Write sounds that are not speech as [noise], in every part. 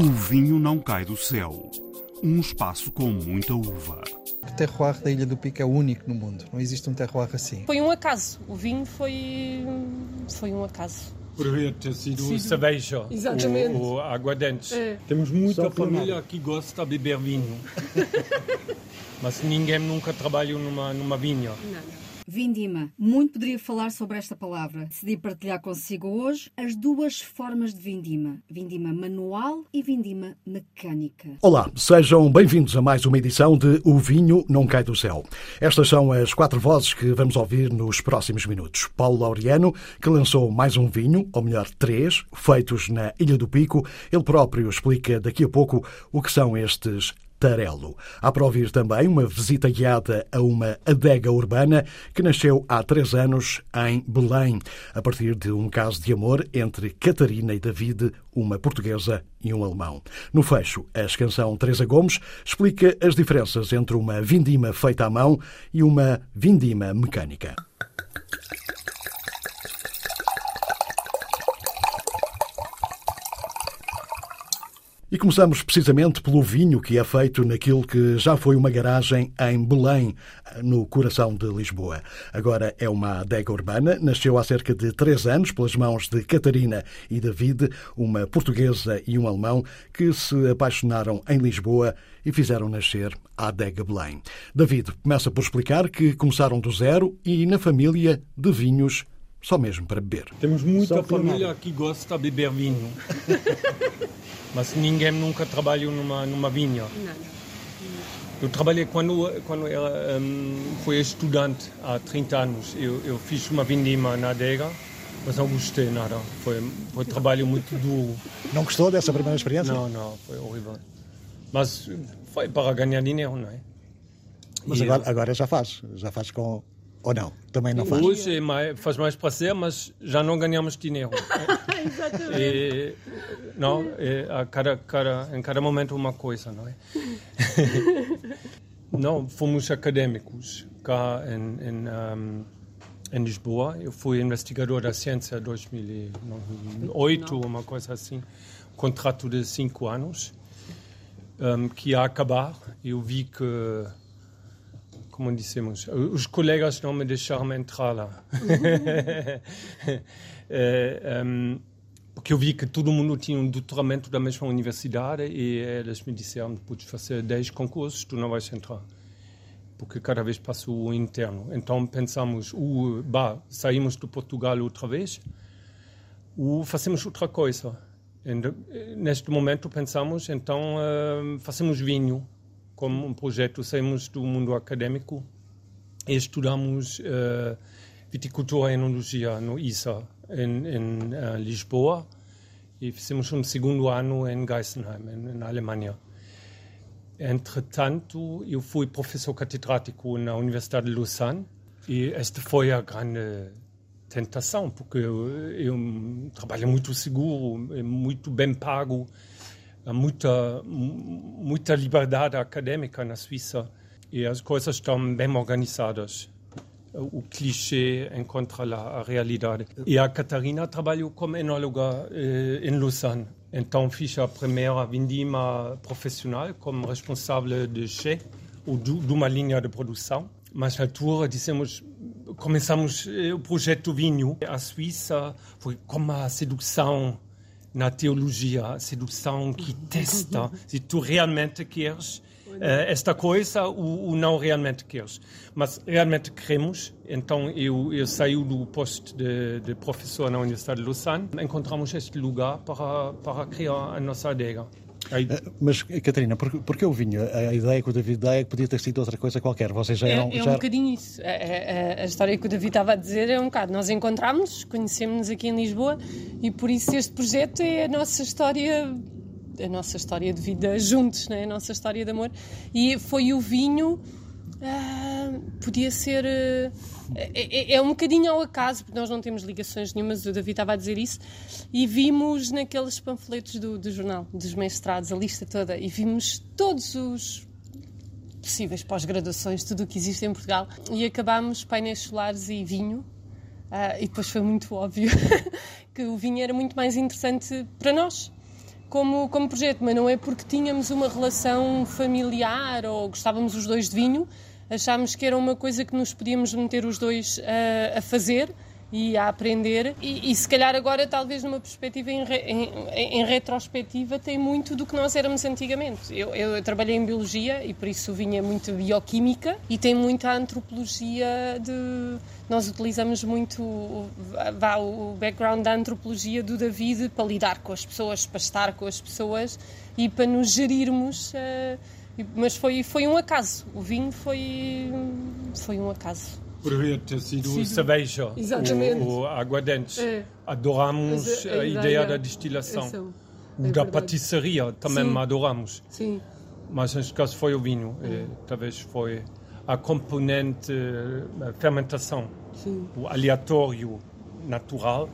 O vinho não cai do céu. Um espaço com muita uva. O terroir da Ilha do Pico é único no mundo. Não existe um terroir assim. Foi um acaso. O vinho foi, foi um acaso. Poderia ter sido, sido... cerveja Exatamente. ou, ou aguardentes. É. Temos muita família que gosta de beber vinho. [laughs] Mas ninguém nunca trabalhou numa, numa vinha. Não. Vindima. Muito poderia falar sobre esta palavra. Decidi partilhar consigo hoje as duas formas de vindima: vindima manual e vindima mecânica. Olá, sejam bem-vindos a mais uma edição de O Vinho Não Cai do Céu. Estas são as quatro vozes que vamos ouvir nos próximos minutos. Paulo Laureano, que lançou mais um vinho, ou melhor, três, feitos na Ilha do Pico. Ele próprio explica daqui a pouco o que são estes Tarelo. Há para ouvir também uma visita guiada a uma adega urbana que nasceu há três anos em Belém, a partir de um caso de amor entre Catarina e David, uma portuguesa e um alemão. No fecho, a canção Teresa Gomes explica as diferenças entre uma vindima feita à mão e uma vindima mecânica. E começamos precisamente pelo vinho que é feito naquilo que já foi uma garagem em Belém, no coração de Lisboa. Agora é uma adega urbana, nasceu há cerca de três anos pelas mãos de Catarina e David, uma portuguesa e um alemão, que se apaixonaram em Lisboa e fizeram nascer a adega Belém. David começa por explicar que começaram do zero e na família de vinhos só mesmo para beber. Temos muita família que gosta de beber vinho. [laughs] Mas ninguém nunca trabalhou numa, numa vinha. Não. Eu trabalhei quando, quando eu um, fui estudante há 30 anos. Eu, eu fiz uma vindima na adega, mas não gostei nada. Foi, foi um trabalho muito duro. Não gostou dessa primeira experiência? Não, não, foi horrível. Mas foi para ganhar dinheiro, não é? Mas agora, agora já faz, já faz com, ou não? Também não faz? Hoje é mais, faz mais prazer, mas já não ganhamos dinheiro. [laughs] Exatamente. E, não, é, a cada, cada, em cada momento uma coisa, não é? [laughs] não, fomos acadêmicos cá em, em, um, em Lisboa. Eu fui investigador da ciência em 2008, não. uma coisa assim. Contrato de cinco anos, um, que ia acabar. Eu vi que como dissemos, os colegas não me deixaram entrar lá. [laughs] é, um, porque eu vi que todo mundo tinha um doutoramento da mesma universidade e eles me disseram, podes fazer 10 concursos, tu não vais entrar. Porque cada vez passa o interno. Então pensamos, ou bah, saímos de Portugal outra vez, ou fazemos outra coisa. E, neste momento pensamos, então uh, fazemos vinho como um projeto, saímos do mundo acadêmico e estudamos uh, viticultura e enologia no ISA, em, em uh, Lisboa, e fizemos um segundo ano em Geisenheim, na Alemanha. Entretanto, eu fui professor catedrático na Universidade de Lausanne, e esta foi a grande tentação, porque eu, eu trabalho muito seguro, muito bem pago, há muita, muita liberdade acadêmica na Suíça e as coisas estão bem organizadas. O clichê encontra lá a realidade. E a Catarina trabalhou como enóloga eh, em Lausanne. Então fiz a primeira vindima profissional como responsável de chê ou de, de uma linha de produção. Mas na altura dissemos começamos eh, o projeto vinho. A Suíça foi como a sedução na teologia, sedução que testa se tu realmente queres uh, esta coisa ou, ou, não realmente queres. Mas realmente queremos, então eu, eu saí do posto de, de, professor na Universidade de Lausanne, encontramos este lugar para, para criar a nossa adega. Aí... Eh, mas, Catarina, por, por que o vinho? A ideia que o David dá é que podia ter sido outra coisa qualquer. Vocês já eram. É, é já... um bocadinho isso. A, a, a, história que o David estava a dizer é um bocado. Nós encontramos, conhecemos-nos aqui em Lisboa e por isso este projeto é a nossa história. A nossa história de vida juntos, né? a nossa história de amor. E foi o vinho ah, podia ser. Uh, é, é, um bocadinho ao acaso, porque nós não temos ligações nenhumas, o David estava a dizer isso, e vimos naqueles panfletos do, do jornal, dos mestrados, a lista toda, e vimos todos os possíveis pós-graduações, tudo o que existe em Portugal, e acabámos painéis solares e vinho. Uh, e depois foi muito óbvio [laughs] que o vinho era muito mais interessante para nós como, como projeto, mas não é porque tínhamos uma relação familiar ou gostávamos os dois de vinho, achámos que era uma coisa que nos podíamos meter os dois a, a fazer e a aprender. E, e, se calhar agora, talvez numa perspectiva em, em, em, retrospectiva, tem muito do que nós éramos antigamente. Eu, eu, trabalhei em biologia e por isso vinha muito bioquímica e tem muita antropologia de. Nós utilizamos muito vá, o background da antropologia do David para lidar com as pessoas, para estar com as pessoas e para nos gerirmos. Uh, mas foi, foi um acaso. O vinho foi, foi um acaso. Poderia ter sido, sido cerveja, Exatamente. o, o aguardente. É. Adoramos a, a, a, ideia da destilação. É da patisseria também Sim. adoramos. Sim. Mas neste caso foi o vinho. É. talvez foi a componente a fermentação. Sim. O aleatório natural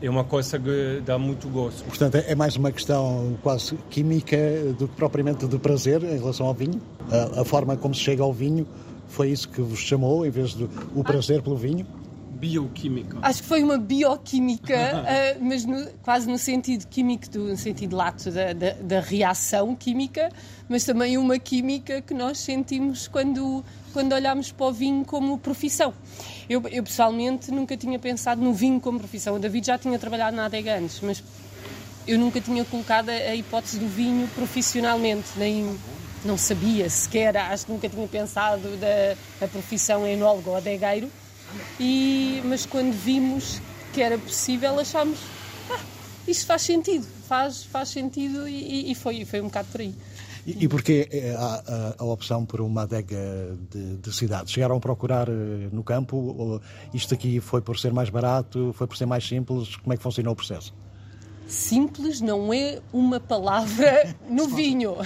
é uma coisa que dá muito gosto. Portanto, é mais uma questão quase química do que propriamente de prazer em relação ao vinho. A, a forma como se chega ao vinho foi isso que vos chamou, em vez do prazer pelo vinho? Bioquímica. Acho que foi uma bioquímica, uh, [laughs] mas no, quase no sentido químico, do, no sentido lato da, da, da, reação química, mas também uma química que nós sentimos quando, quando olhamos para o vinho como profissão. Eu, eu pessoalmente nunca tinha pensado no vinho como profissão. O David já tinha trabalhado na adega antes, mas eu nunca tinha colocado a hipótese do vinho profissionalmente, nem não sabia sequer, acho que nunca tinha pensado da profissão enólogo ou adegueiro, e, mas quando vimos que era possível, achámos, ah, isto faz sentido, faz, faz sentido e, e foi, foi um bocado por aí. E, e porquê eh, a, a, a, opção por uma adega de, de cidade? Chegaram a procurar eh, no campo? Ou isto aqui foi por ser mais barato? Foi por ser mais simples? Como é que funcionou o processo? Simples não é uma palavra no vinho.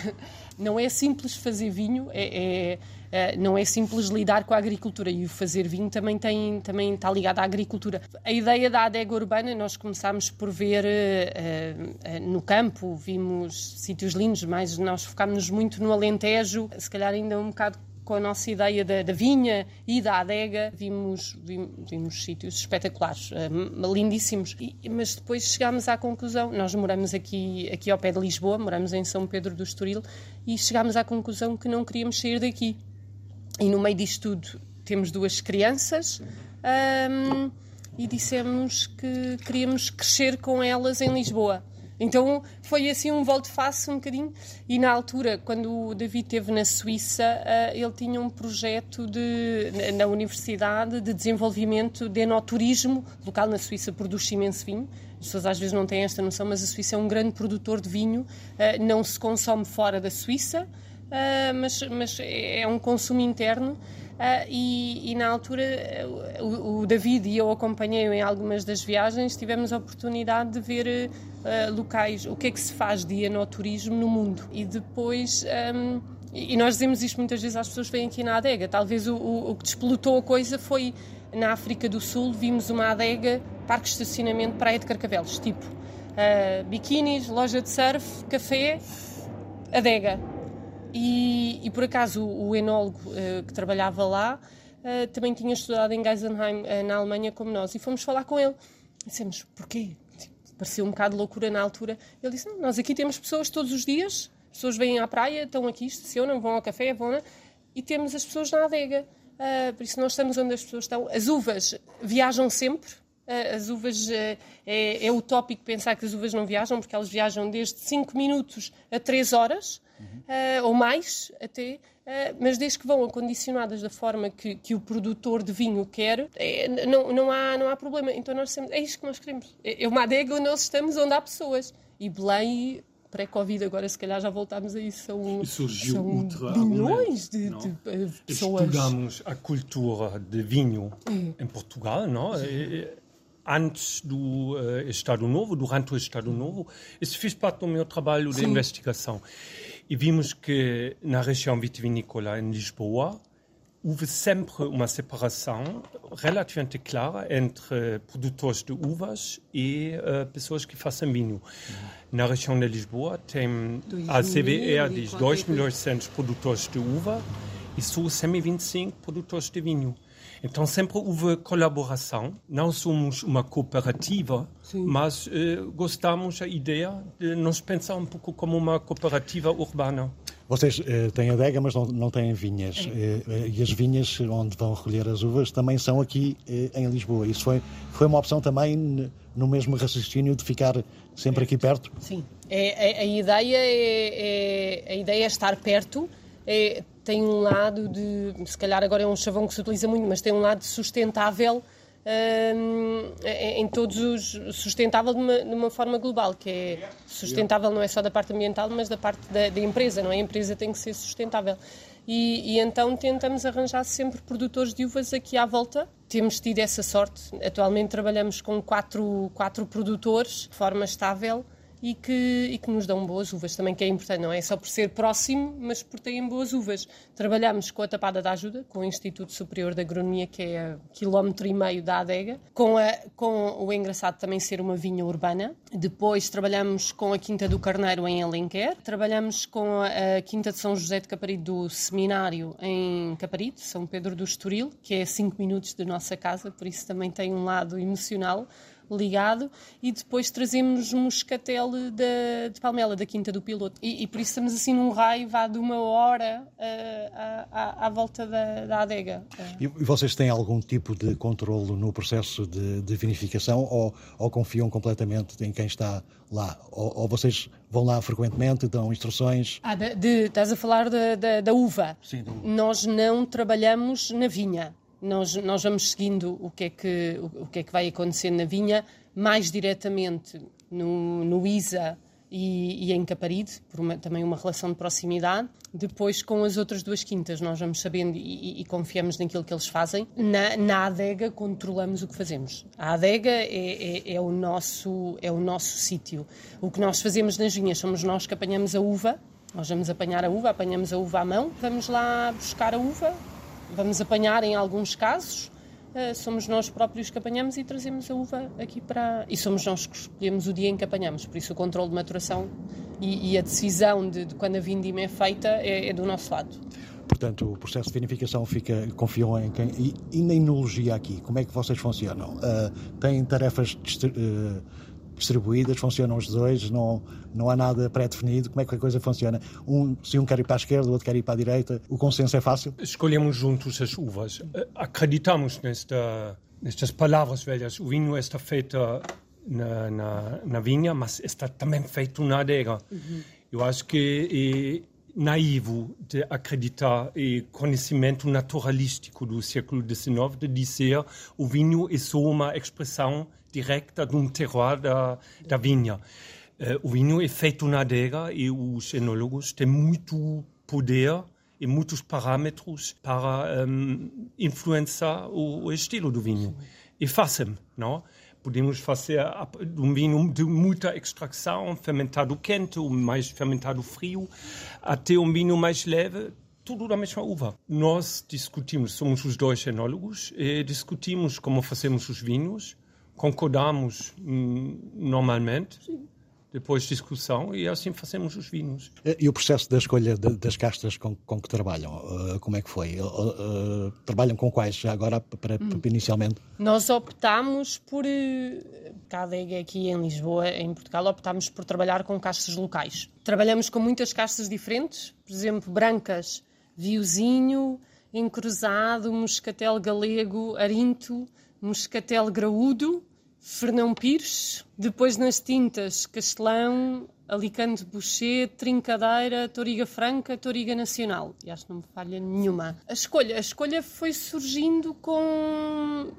Não é simples fazer vinho, é, é, é, não é simples lidar com a agricultura e o fazer vinho também, tem, também está ligado à agricultura. A ideia da adega urbana, nós começámos por ver uh, uh, no campo, vimos sítios lindos, mas nós focámos-nos muito no Alentejo, se calhar ainda um bocado com a nossa ideia da, da vinha e da adega, vimos, vimos, vimos sítios espetaculares, uh, lindíssimos. E, mas depois chegámos à conclusão, nós moramos aqui, aqui ao pé de Lisboa, moramos em São Pedro do Estoril, e chegámos à conclusão que não queríamos sair daqui. E no meio disto tudo temos duas crianças. Um, e dissemos que queríamos crescer com elas em Lisboa. Então foi assim um volte-face um bocadinho. E na altura, quando o David esteve na Suíça, uh, ele tinha um projeto de, na universidade de desenvolvimento de enoturismo. O local na Suíça produz imenso vinho. As pessoas às vezes não têm esta noção, mas a Suíça é um grande produtor de vinho. Uh, não se consome fora da Suíça, uh, mas, mas é um consumo interno. Uh, e, e, na altura o, o, David e eu acompanhei-o em algumas das viagens, tivemos a oportunidade de ver uh, locais, o que é que se faz de enoturismo no mundo. E depois. Um, e nós dizemos isto muitas vezes às pessoas que vêm aqui na adega. Talvez o, o, o que despolutou a coisa foi na África do Sul, vimos uma adega, parque de estacionamento, praia de Carcavelos, tipo uh, biquínis, loja de surf, café, adega e, e por acaso o, o enólogo uh, que trabalhava lá uh, também tinha estudado em Geisenheim, na Alemanha, como nós, e fomos falar com ele. Dissemos, porquê? Pareceu um bocado loucura na altura. Ele disse, nós aqui temos pessoas todos os dias, as pessoas vêm à praia, estão aqui, estacionam, vão ao café, vão, e temos as pessoas na adega. Uh, por isso nós estamos onde as pessoas estão. As uvas viajam sempre. Uh, as uvas, uh, é, é utópico pensar que as uvas não viajam, porque elas viajam desde 5 minutos a 3 horas uh, ou mais até, mas desde que vão acondicionadas da forma que, que o produtor de vinho quer, é, não, não, há, não há problema. Então nós sempre, é isto que nós queremos. É, é uma adega onde nós estamos, onde há pessoas. E Belém pré-Covid, agora se calhar já voltámos a isso. São, surgiu são ultra bilhões de, de, de, pessoas. Estudamos a cultura de vinho é. em Portugal, não? Antes do uh, Estado Novo, durante o Estado Novo. Isso fez parte do meu trabalho Sim. de investigação. E vimos que na região vitivinícola em Lisboa houve sempre uma separação relativamente clara entre produtores de uvas e uh, pessoas que fazem vinho. Na região de Lisboa tem a CBR diz 2.800 produtores de uva e só 125 produtores de vinho. Então sempre houve colaboração. Não somos uma cooperativa, Sim. mas eh, gostamos da ideia de nos pensar um pouco como uma cooperativa urbana. Vocês eh, têm adega, mas não, não têm vinhas. É. Eh, e as vinhas onde vão recolher as uvas também são aqui eh, em Lisboa. Isso foi, foi uma opção também no mesmo raciocínio de ficar sempre aqui perto? Sim. É, a, a, ideia é, é, a ideia é estar perto. É, tem um lado de, se calhar agora é um chavão que se utiliza muito, mas tem um lado sustentável em todos os sustentável de uma, de uma, forma global, que é sustentável não é só da parte ambiental, mas da parte da, da empresa, não é? A empresa tem que ser sustentável. E, e, então tentamos arranjar sempre produtores de uvas aqui à volta. Temos tido essa sorte. Atualmente trabalhamos com quatro, quatro produtores de forma estável e que, e que nos dão boas uvas também, que é importante, não é só por ser próximo, mas por terem boas uvas. Trabalhamos com a Tapada da Ajuda, com o Instituto Superior de Agronomia, que é a quilómetro e meio da adega, com, a, com o engraçado também ser uma vinha urbana. Depois trabalhamos com a Quinta do Carneiro em Alenquer, trabalhamos com a, a Quinta de São José de Caparido do Seminário em Caparido, São Pedro do Estoril, que é 5 minutos da nossa casa, por isso também tem um lado emocional ligado e depois trazemos moscatel de, de Palmela, da Quinta do Piloto. E, e, por isso estamos assim num raio vá de uma hora uh, à, à, volta da, da adega. E vocês têm algum tipo de controle no processo de, de vinificação ou, ou, confiam completamente em quem está lá? Ou, ou, vocês vão lá frequentemente, dão instruções? Ah, de, de, estás a falar da, da uva? Sim, da uva. Nós não trabalhamos na vinha nós, nós vamos seguindo o que, é que, o, o que é que vai acontecer na vinha, mais diretamente no, no ISA e, e em Caparide, por uma, também uma relação de proximidade. Depois, com as outras duas quintas, nós vamos sabendo e, e, e confiamos naquilo que eles fazem. Na, na adega, controlamos o que fazemos. A adega é, é, é o nosso, é o nosso sítio. O que nós fazemos nas vinhas somos nós que apanhamos a uva. Nós vamos apanhar a uva, apanhamos a uva à mão, vamos lá buscar a uva, vamos apanhar em alguns casos. Uh, somos nós próprios que apanhamos e trazemos a uva aqui para. E somos nós que escolhemos o dia em que apanhamos, por isso o controle de maturação e, e a decisão de, de, quando a vindima é feita é, é, do nosso lado. Portanto, o processo de vinificação fica, confiam em quem. E, e na enologia aqui, como é que vocês funcionam? Uh, têm tarefas. Uh, distribuídas, funcionam os dois, não, não há nada pré-definido. Como é que a coisa funciona? Um, se um quer ir para a esquerda, o outro quer ir para a direita, o consenso é fácil? Escolhemos juntos as uvas. Eh, acreditamos nesta, nestas palavras velhas. O vinho está feito na, na, na vinha, mas está também feito na adega. Uhum. Eu acho que é naivo de acreditar e conhecimento naturalístico do século XIX de dizer o vinho é só uma expressão direta de um terroir da, da vinha. Uh, o vinho é feito na adega e os enólogos têm muito poder e muitos parâmetros para um, influenciar o, o, estilo do vinho. E fazem, não? Podemos fazer um vinho de muita extração, fermentado quente, ou mais fermentado frio, até um vinho mais leve, tudo da mesma uva. Nós discutimos, somos os dois enólogos, e discutimos como fazemos os vinhos, concordamos hum, normalmente. Sim. Depois discussão e assim fazemos os vinhos. E o processo da escolha de, das castas com, com, que trabalham, uh, como é que foi? Uh, uh, trabalham com quais já agora, para, hum. inicialmente? Nós optámos por, cada aqui em Lisboa, em Portugal, optámos por trabalhar com castas locais. Trabalhamos com muitas castas diferentes, por exemplo, brancas, viozinho, encruzado, moscatel galego, arinto, moscatel graúdo, Fernão Pires, depois nas tintas Castelão, Alicante Boucher, Trincadeira, Toriga Franca, Toriga Nacional. E acho que não me falha nenhuma. A escolha, a escolha foi surgindo com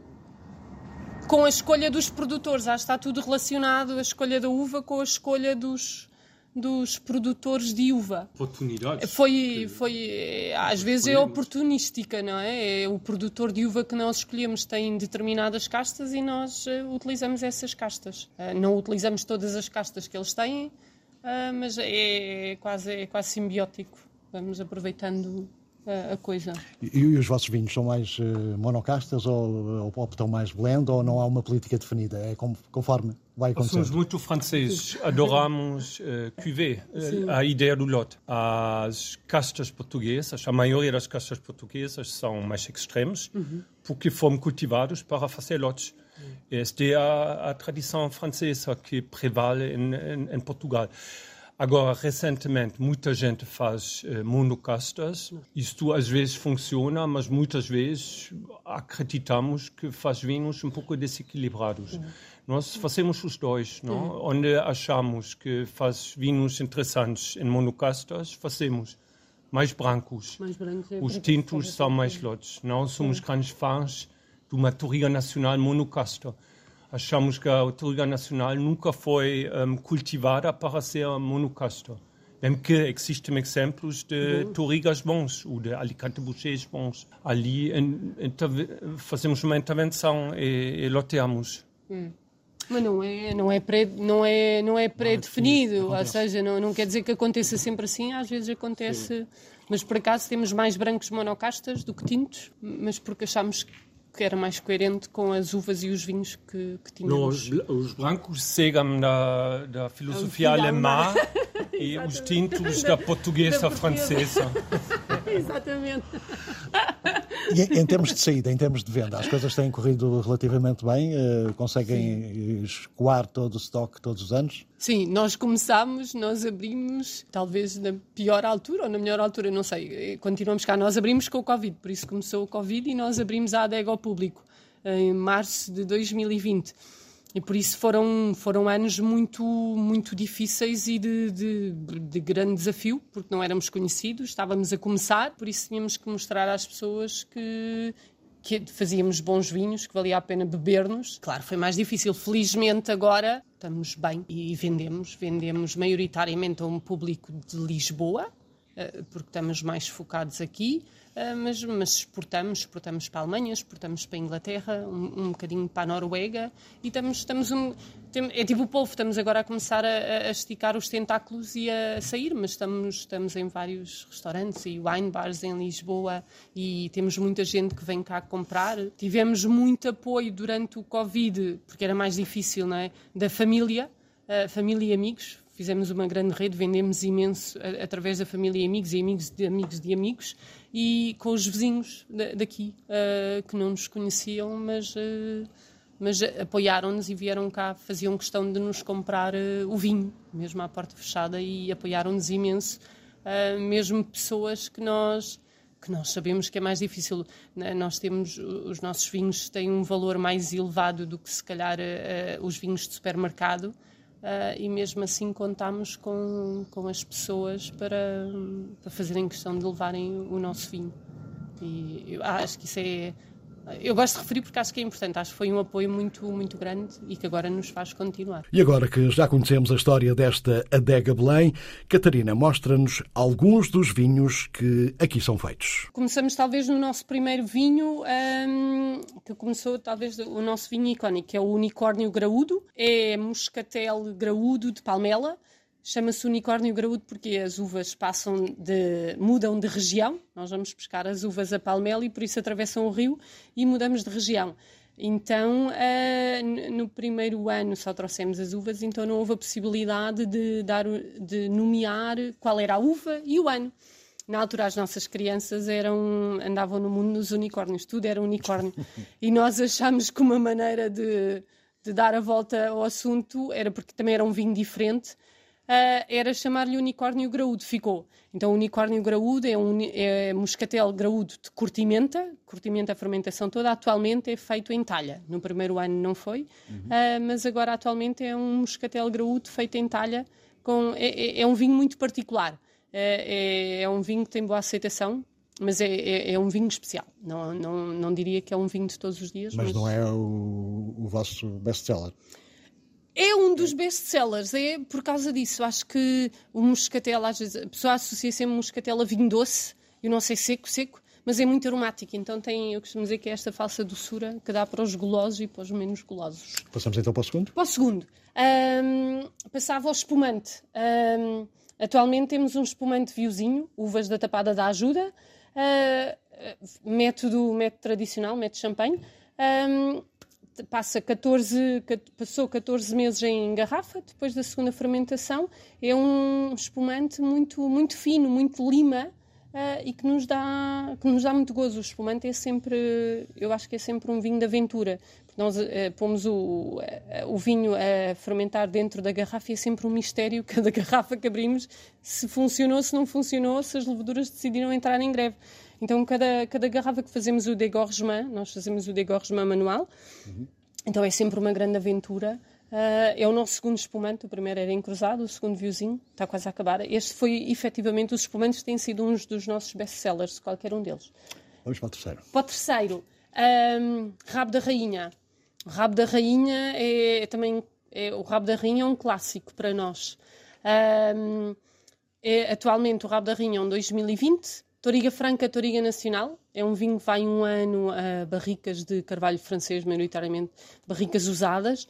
com a escolha dos produtores. Que está tudo relacionado, a escolha da uva com a escolha dos, dos produtores de uva. Oportunidades. Foi, foi às vezes é oportunística, não é? É o produtor de uva que nós escolhemos tem determinadas castas e nós uh, utilizamos essas castas. Uh, não utilizamos todas as castas que eles têm, mas é, é, quase, é quase simbiótico. Vamos aproveitando a, a coisa. E, e, os vossos vinhos são mais uh, monocastas ou, ou optam mais blend ou não há uma política definida? É conforme vai acontecer? Somos muito franceses, adoramos uh, cuvée, uh, a ideia do lote. As castas portuguesas, a maioria das castas portuguesas são mais extremos, uhum. porque foram cultivados para fazer lotes. Esta é a, a tradição francesa que prevale em, em, em Portugal. Agora, recentemente, muita gente faz eh, monocastas. Isto às vezes funciona, mas muitas vezes acreditamos que faz vinhos um pouco desequilibrados. Uhum. Nós fazemos os dois, não? Uhum. Onde achamos que faz vinhos interessantes em monocastas, fazemos mais brancos. Mais brancos é os tintos são mais lotes. Nós somos grandes fãs de uma Touriga Nacional monocasta achamos que a autoridade nacional nunca foi um, cultivada para ser monocasta. Mesmo que existem exemplos de uhum. Torigas bons ou de Alicante Bouchers bons. Ali fazemos uma intervenção e, e loteamos. Hum. Mas não é, não é, pré, não é, não é pré-definido, ou seja, não, não quer dizer que aconteça sempre assim, às vezes acontece. Sim. Mas por acaso temos mais brancos monocastas do que tintos, mas porque achamos que era mais coerente com as uvas e os vinhos que, que tínhamos. Não, os, os, brancos seguem [laughs] da, da filosofia alemã e os tintos da portuguesa da francesa. [laughs] Exatamente. [laughs] E em, termos de saída, em termos de venda, as coisas têm corrido relativamente bem? Uh, conseguem Sim. escoar todo o estoque todos os anos? Sim, nós começámos, nós abrimos, talvez na pior altura ou na melhor altura, não sei, continuamos cá. Nós abrimos com o Covid, por isso começou o Covid e nós abrimos a adega ao público em março de 2020. E por isso foram, foram anos muito, muito difíceis e de, de, de, grande desafio, porque não éramos conhecidos, estávamos a começar, por isso tínhamos que mostrar às pessoas que, que fazíamos bons vinhos, que valia a pena beber-nos. Claro, foi mais difícil. Felizmente agora estamos bem e vendemos. Vendemos maioritariamente a um público de Lisboa, eh, porque estamos mais focados aqui. Ah, mas, mas exportamos, exportamos para a Alemanha, exportamos para a Inglaterra, um, um bocadinho para a Noruega e estamos, estamos um, tem, é tipo o povo, estamos agora a começar a, a, esticar os tentáculos e a sair, mas estamos, estamos em vários restaurantes e wine bars em Lisboa e temos muita gente que vem cá comprar. Tivemos muito apoio durante o Covid, porque era mais difícil, não é? Da família, uh, família e amigos fizemos uma grande rede, vendemos imenso através da família e amigos e amigos de amigos de amigos e com os vizinhos daqui uh, que não nos conheciam, mas, uh, mas apoiaram-nos e vieram cá, faziam questão de nos comprar uh, o vinho, mesmo à porta fechada, e apoiaram-nos imenso, mesmo pessoas que nós que nós sabemos que é mais difícil. Né? Nós temos os nossos vinhos têm um valor mais elevado do que se calhar os vinhos de supermercado Uh, e mesmo assim contamos com, com as pessoas para, para fazerem questão de levarem o nosso vinho. E eu acho que isso é, eu gosto de referir porque acho que é importante. Acho que foi um apoio muito, muito grande e que agora nos faz continuar. E agora que já conhecemos a história desta Adega Belém, Catarina, mostra-nos alguns dos vinhos que aqui são feitos. Começamos talvez no nosso primeiro vinho, um, que começou talvez o nosso vinho icónico, que é o Unicórnio Graúdo. É moscatel graúdo de palmela. Chama-se unicórnio graúdo porque as uvas passam de, mudam de região. Nós vamos pescar as uvas a palmela e por isso atravessam o rio e mudamos de região. Então, uh, no primeiro ano só trouxemos as uvas, então não houve a possibilidade de, dar, de nomear qual era a uva e o ano. Na altura, as nossas crianças eram, andavam no mundo dos unicórnios, tudo era unicórnio. [laughs] e nós achámos que uma maneira de, de dar a volta ao assunto era porque também era um vinho diferente uh, era chamar-lhe unicórnio graúdo. Ficou. Então, o unicórnio graúdo é, um, é moscatel graúdo de curtimenta, curtimenta a fermentação toda. Atualmente é feito em talha. No primeiro ano não foi, uhum. uh, mas agora atualmente é um moscatel graúdo feito em talha. Com, é, é, é um vinho muito particular. É, é, é, um vinho que tem boa aceitação, mas é, é, é, um vinho especial. Não, não, não diria que é um vinho de todos os dias. Mas, mas... não é o, o vosso best-seller? É um dos best-sellers, é por causa disso. Acho que o moscatel, às vezes, a pessoa associa sempre moscatel a vinho doce, eu não sei seco, seco, mas é muito aromático. Então tem, eu costumo dizer que é esta falsa doçura que dá para os golosos e para os menos golosos. Passamos então para o segundo? Para o segundo. Um, passava ao espumante. Um, atualmente temos um espumante viozinho, uvas da tapada da ajuda. método, método tradicional, método champanhe. Um, passa 14, passou 14 meses em garrafa, depois da segunda fermentação. É um espumante muito, muito fino, muito lima, Uh, e que nos, dá, que nos dá muito gozo. O espumante é sempre, eu acho que é sempre um vinho de aventura. Nós uh, pomos o, uh, o vinho a fermentar dentro da garrafa e é sempre um mistério cada garrafa que abrimos, se funcionou, se não funcionou, se as levaduras decidiram entrar em greve. Então, cada, cada garrafa que fazemos o degorgement, nós fazemos o degorgement manual, uhum. então é sempre uma grande aventura. Uh, é o nosso segundo espumante, o primeiro era encruzado, o segundo viuzinho, está quase a acabar. Este foi, efetivamente, os espumantes têm sido uns dos nossos best-sellers, qualquer um deles. Vamos para o terceiro. Para o terceiro, um, Rabo da Rainha. O Rabo da Rainha é, é também... É, o Rabo da Rainha é um clássico para nós. Um, é, atualmente, o Rabo da Rainha é um 2020. Toriga Franca, Toriga Nacional. É um vinho que vai um ano a barricas de carvalho francês, maioritariamente barricas usadas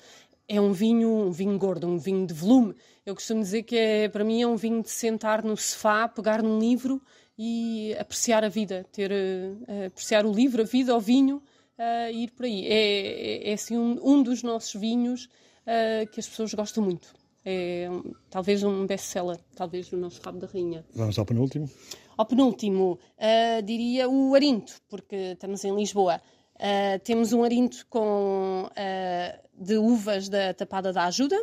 é um vinho, um vinho gordo, um vinho de volume. Eu costumo dizer que é, para mim é um vinho de sentar no sofá, pegar num livro e apreciar a vida, ter uh, apreciar o livro, a vida, o vinho uh, e ir por aí. É, é, é assim um, um, dos nossos vinhos uh, que as pessoas gostam muito. É um, talvez um best-seller, talvez o nosso rabo da rainha. Vamos ao penúltimo. Ao penúltimo, diria o Arinto, porque estamos em Lisboa. Uh, temos um arinto com, uh, de uvas da Tapada da Ajuda,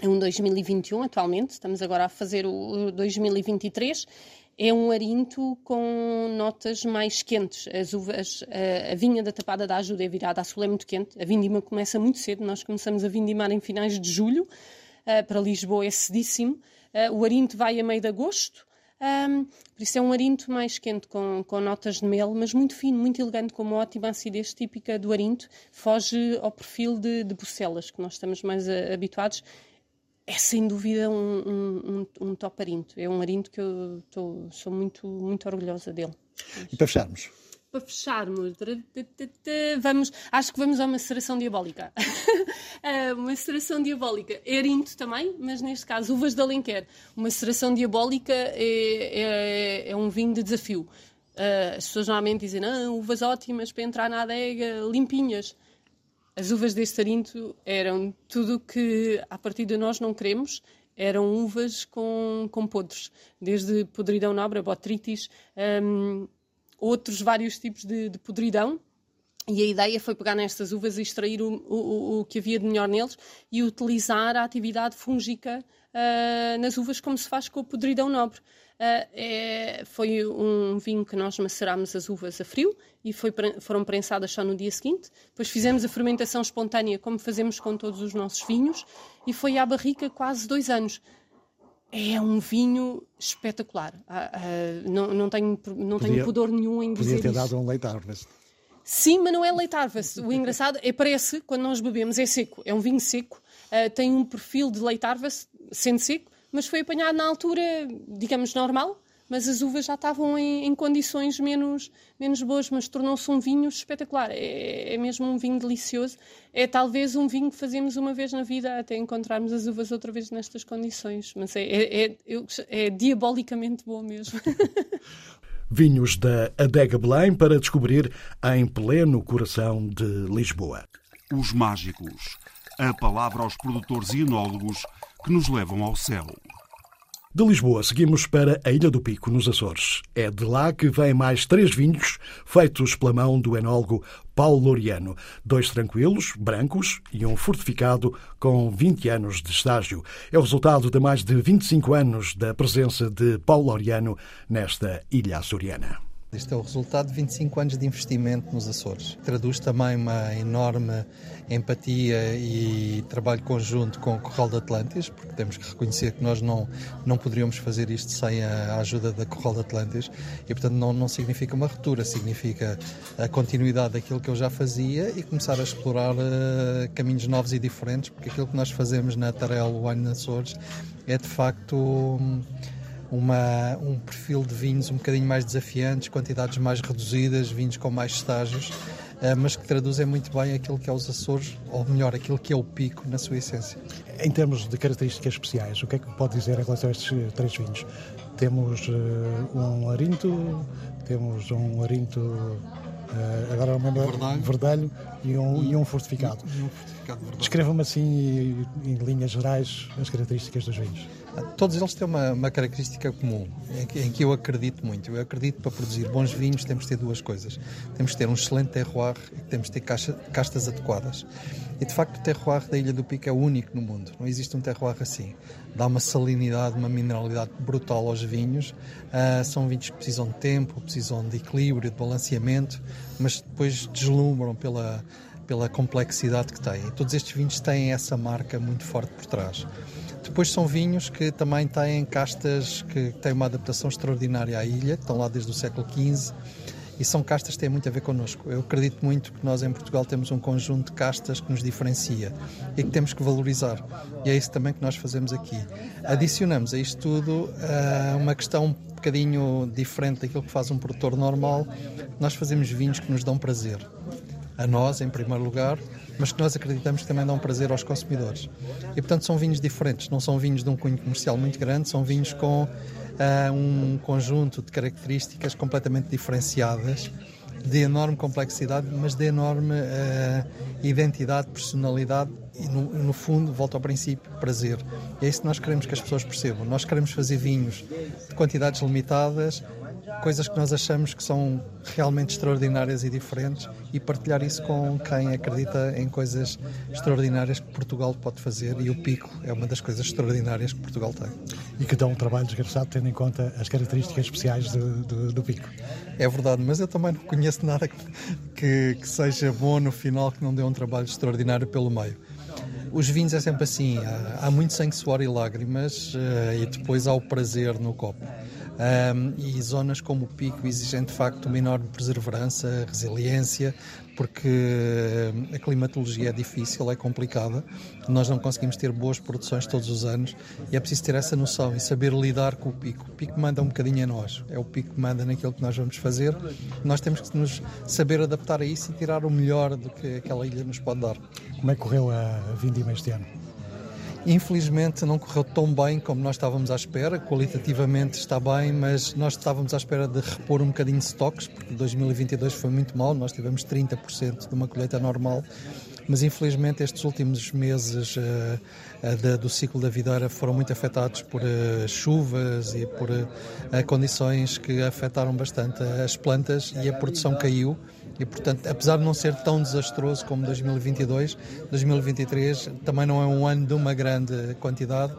é um 2021 atualmente, estamos agora a fazer o 2023. É um arinto com notas mais quentes. As uvas, uh, a vinha da Tapada da Ajuda é virada a sul, é muito quente. A vindima começa muito cedo, nós começamos a vindimar em finais de julho, para Lisboa é cedíssimo. o arinto vai a meio de agosto. Um, por isso é um arinto mais quente, com, com notas de mel, mas muito fino, muito elegante, com uma ótima acidez típica do arinto. Foge ao perfil de, de Bucelas, que nós estamos mais a, habituados. É sem dúvida um, um, um, top arinto. É um arinto que eu tô, sou muito, muito orgulhosa dele. E para fecharmos? Para fecharmos, vamos, acho que vamos a uma maceração diabólica. [laughs] uma maceração diabólica. Erinto também, mas neste caso uvas de Alenquer. Uma maceração diabólica é, é, é um vinho de desafio. Uh, as pessoas normalmente dizem, não, uvas ótimas para entrar na adega, limpinhas. As uvas deste arinto eram tudo que, a partir de nós, não queremos. Eram uvas com, com podres, desde podridão nobre, botritis, um, outros vários tipos de, de podridão. E a ideia foi pegar nestas uvas e extrair o, o, o que havia de melhor neles e utilizar a atividade fúngica uh, nas uvas como se faz com o podridão nobre. Uh, é, foi um vinho que nós macerámos as uvas a frio e foi, foram prensadas só no dia seguinte. Depois fizemos a fermentação espontânea, como fazemos com todos os nossos vinhos, e foi à barrica quase dois anos é um vinho espetacular. Uh, uh, não, não, tenho, não podia, tenho pudor nenhum em dizer Podia ter isso. dado um leite. Sim, mas não é leite. O engraçado é parece, quando nós bebemos, é seco. É um vinho seco. Uh, tem um perfil de leite harvest, sendo seco, mas foi apanhado na altura, digamos, normal mas as uvas já estavam em, em condições menos, menos boas, mas tornou-se um vinho espetacular. É, é, mesmo um vinho delicioso. É talvez um vinho que fazemos uma vez na vida até encontrarmos as uvas outra vez nestas condições. Mas é, é, é, é diabolicamente bom mesmo. [laughs] Vinhos da Adega Belém para descobrir em pleno coração de Lisboa. Os mágicos. A palavra aos produtores e enólogos que nos levam ao céu. De Lisboa, seguimos para a Ilha do Pico, nos Açores. É de lá que vêm mais três vinhos feitos pela mão do enólogo Paulo Loriano. Dois tranquilos, brancos e um fortificado com 20 anos de estágio. É o resultado de mais de 25 anos da presença de Paulo Loriano nesta ilha açoriana. Este é o resultado de 25 anos de investimento nos Açores. Traduz também uma enorme empatia e trabalho conjunto com o Corral de Atlantis, porque temos que reconhecer que nós não, não poderíamos fazer isto sem a ajuda da Corral de Atlantis e, portanto, não, não significa uma ruptura, significa a continuidade daquilo que eu já fazia e começar a explorar uh, caminhos novos e diferentes, porque aquilo que nós fazemos na Tarel Wine Açores é de facto. Um, uma, um perfil de vinhos um bocadinho mais desafiantes, quantidades mais reduzidas, vinhos com mais estágios. mas que traduzem muito bem aquilo que é os Açores, ou melhor, aquilo que é o pico na sua essência. Em termos de características especiais, o que é que pode dizer em relação a estes três vinhos? Temos uh, um larinto, temos um larinto, uh, agora lembro, verdalho, verdalho e, um, e, e um fortificado. E um fortificado Descreva-me assim, em linhas gerais, as características dos vinhos. Todos eles têm uma, uma característica comum, em que, em que, eu acredito muito. Eu acredito que para produzir bons vinhos temos de ter duas coisas. Temos de ter um excelente terroir e temos de ter caixa, castas adequadas. E de facto o terroir da Ilha do Pico é único no mundo. Não existe um terroir assim. Dá uma salinidade, uma mineralidade brutal aos vinhos. Uh, são vinhos que precisam de tempo, precisam de equilíbrio, de balanceamento, mas depois deslumbram pela, pela complexidade que têm. Todos estes vinhos têm essa marca muito forte por trás. Depois são vinhos que também têm castas que têm uma adaptação extraordinária à ilha, que estão lá desde o século XV e são castas que têm muito a ver connosco. Eu acredito muito que nós em Portugal temos um conjunto de castas que nos diferencia e que temos que valorizar. E é isso também que nós fazemos aqui. Adicionamos a isto tudo uh, uma questão um bocadinho diferente daquilo que faz um produtor normal. Nós fazemos vinhos que nos dão prazer. A nós, em primeiro lugar, mas que nós acreditamos que também dão prazer aos consumidores. E portanto são vinhos diferentes, não são vinhos de um cunho comercial muito grande, são vinhos com uh, um conjunto de características completamente diferenciadas, de enorme complexidade, mas de enorme uh, identidade, personalidade e, no, no, fundo, volta ao princípio, prazer. É isso que nós queremos que as pessoas percebam. Nós queremos fazer vinhos de quantidades limitadas, coisas que nós achamos que são realmente extraordinárias e diferentes e partilhar isso com quem acredita em coisas extraordinárias que Portugal pode fazer e o Pico é uma das coisas extraordinárias que Portugal tem. E que dá um trabalho desgraçado tendo em conta as características especiais do, do, do Pico. É verdade, mas eu também não conheço nada que, que, que seja bom no final que não dê um trabalho extraordinário pelo meio. Os vinhos é sempre assim, há, há muito sangue, suor e lágrimas uh, e depois há o prazer no copo. Um, e zonas como o Pico exigem de facto uma enorme perseverança, resiliência, porque a climatologia é difícil, é complicada, nós não conseguimos ter boas produções todos os anos e é preciso ter essa noção e saber lidar com o pico. O pico manda um bocadinho a nós, é o pico que manda naquilo que nós vamos fazer, nós temos que nos saber adaptar a isso e tirar o melhor do que aquela ilha nos pode dar. Como é que correu a vindima este ano? Infelizmente não correu tão bem como nós estávamos à espera, qualitativamente está bem, mas nós estávamos à espera de repor um bocadinho de estoques, porque 2022 foi muito mal, nós tivemos 30% de uma colheita normal, mas infelizmente estes últimos meses uh, uh, do ciclo da videira foram muito afetados por uh, chuvas e por condições que afetaram bastante as plantas e a produção caiu e, portanto, apesar de não ser tão desastroso como 2022, 2023 também não é um ano de uma grande quantidade.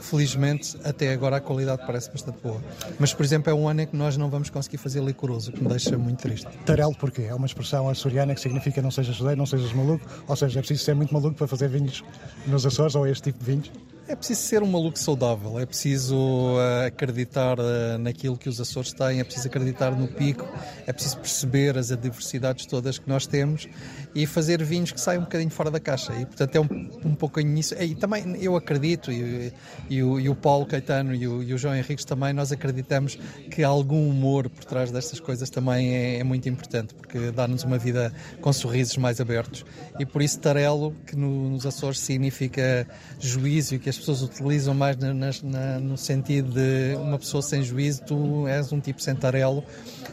Felizmente, até agora a qualidade parece bastante boa. Mas, por exemplo, é um ano em que nós não vamos conseguir fazer licoroso, o que me deixa muito triste. Tarelo porquê? É uma expressão açoriana que significa não sejas judeiro, não sejas maluco, ou seja, é preciso ser muito maluco para fazer vinhos nos Açores ou este tipo de vinhos? É preciso ser um maluco saudável, é preciso uh, acreditar uh, naquilo que os Açores têm, é preciso acreditar no pico, é preciso perceber as adversidades todas que nós temos e fazer vinhos que saiam um bocadinho fora da caixa. E portanto é um, um pouquinho nisso. E também eu acredito, e, e, o, e o Paulo Caetano e o, o, João Henriques também, nós acreditamos que algum humor por trás destas coisas também é, é muito importante, porque dá-nos uma vida com sorrisos mais abertos. E por isso Tarelo, que no, nos Açores significa juízo e que as as pessoas utilizam mais na, na, no sentido de uma pessoa sem juízo, tu és um tipo sentarelo.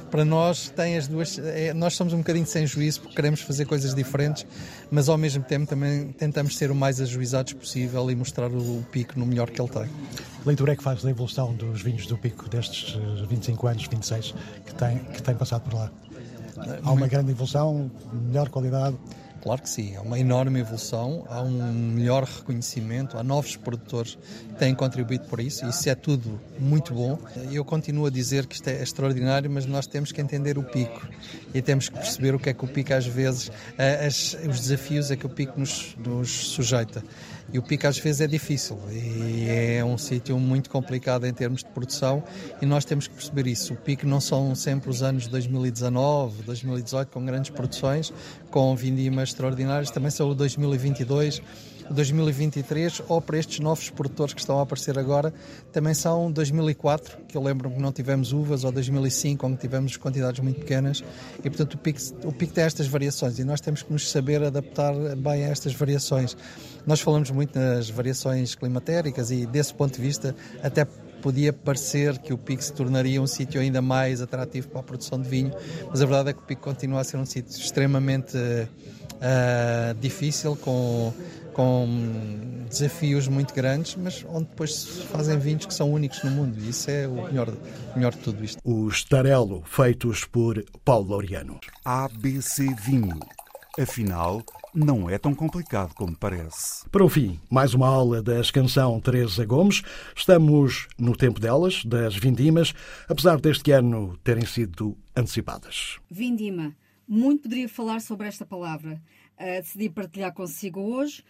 Para nós, tem as duas. É, nós somos um bocadinho sem juízo porque queremos fazer coisas diferentes, mas ao mesmo tempo também tentamos ser o mais ajuizados possível e mostrar o, o pico no melhor que ele tem. Leitura é que faz da evolução dos vinhos do pico destes 25 eh, anos, 26, que tem, que tem passado por lá? Há uma grande evolução, melhor qualidade? Claro que sim, há uma enorme evolução, há um melhor reconhecimento, há novos produtores que têm contribuído por isso, isso é tudo muito bom. Eu continuo a dizer que isto é extraordinário, mas nós temos que entender o pico e temos que perceber o que é que o pico às vezes, as, os desafios a que o pico nos, nos sujeita. E o pico às vezes é difícil. E é um sítio muito complicado em termos de produção. E nós temos que perceber isso. O pico não são sempre os anos 2019, 2018 com grandes produções, com vindimas extraordinários também são o 2022, o 2023 ou para estes novos produtores que estão a aparecer agora, também são 2004, que eu lembro que não tivemos uvas, ou 2005, onde tivemos quantidades muito pequenas, e portanto o pico, o pico tem estas variações e nós temos que nos saber adaptar bem a estas variações. Nós falamos muito nas variações climatéricas e desse ponto de vista até podia parecer que o Pico se tornaria um sítio ainda mais atrativo para a produção de vinho, mas a verdade é que o Pico continua a ser um sítio extremamente uh, difícil, com, com desafios muito grandes, mas onde depois se fazem vinhos que são únicos no mundo. E isso é o melhor, melhor de tudo isto. Os Tarelo, feitos por Paulo Laureano. ABC Vinho. Afinal, não é tão complicado como parece. Para o fim, mais uma aula da canção Teresa Gomes. Estamos no tempo delas, das vindimas, apesar deste ano terem sido antecipadas. Vindima. Muito poderia falar sobre esta palavra. Uh, decidi partilhar consigo hoje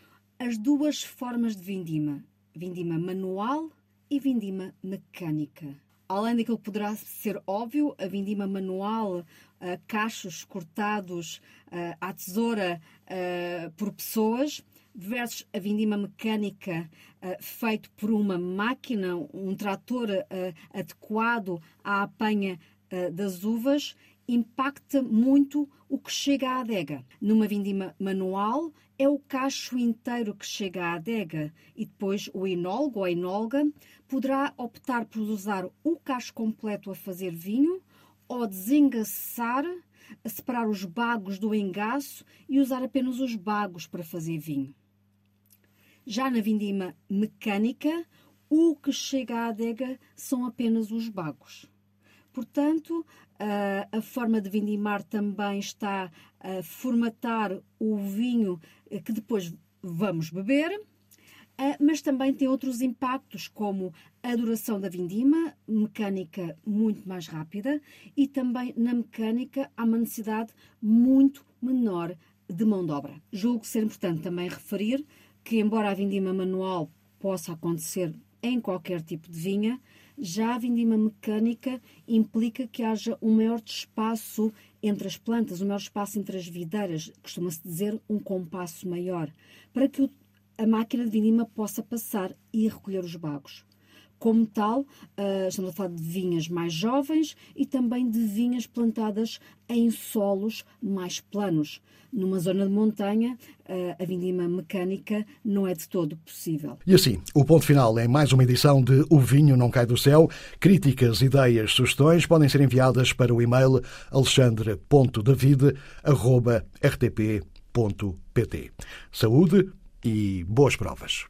as duas formas de vindima: vindima manual e vindima mecânica. Além daquilo que poderá ser óbvio, a vindima manual, uh, cachos cortados uh, à tesoura uh, por pessoas, versus a vindima mecânica uh, feito por uma máquina, um trator adequado à apanha das uvas, impacta muito o que chega à adega. Numa vindima manual, é o cacho inteiro que chega à adega e depois o enólogo ou a enóloga poderá optar por usar o cacho completo a fazer vinho ou desengaçar, separar os bagos do engaço e usar apenas os bagos para fazer vinho. Já na vindima mecânica, o que chega à adega são apenas os bagos. Portanto, a forma de vindimar também está a formatar o vinho que depois vamos beber ah, mas também tem outros impactos, como a duração da vindima, mecânica muito mais rápida, e também na mecânica há uma necessidade muito menor de mão de obra. Julgo ser importante também referir que, embora a vindima manual possa acontecer em qualquer tipo de vinha, já a vindima mecânica implica que haja um maior espaço entre as plantas, um maior espaço entre as videiras, costuma-se dizer um compasso maior, para que a máquina de vindima possa passar e recolher os bagos. Como tal, uh, estamos a falar de vinhas mais jovens e também de vinhas plantadas em solos mais planos. Numa zona de montanha, uh, a vindima mecânica não é de todo possível. E assim, o ponto final é mais uma edição de O Vinho Não Cai do Céu. Críticas, ideias, sugestões podem ser enviadas para o e-mail alexandre.david.rtp.pt. Saúde! e boas provas.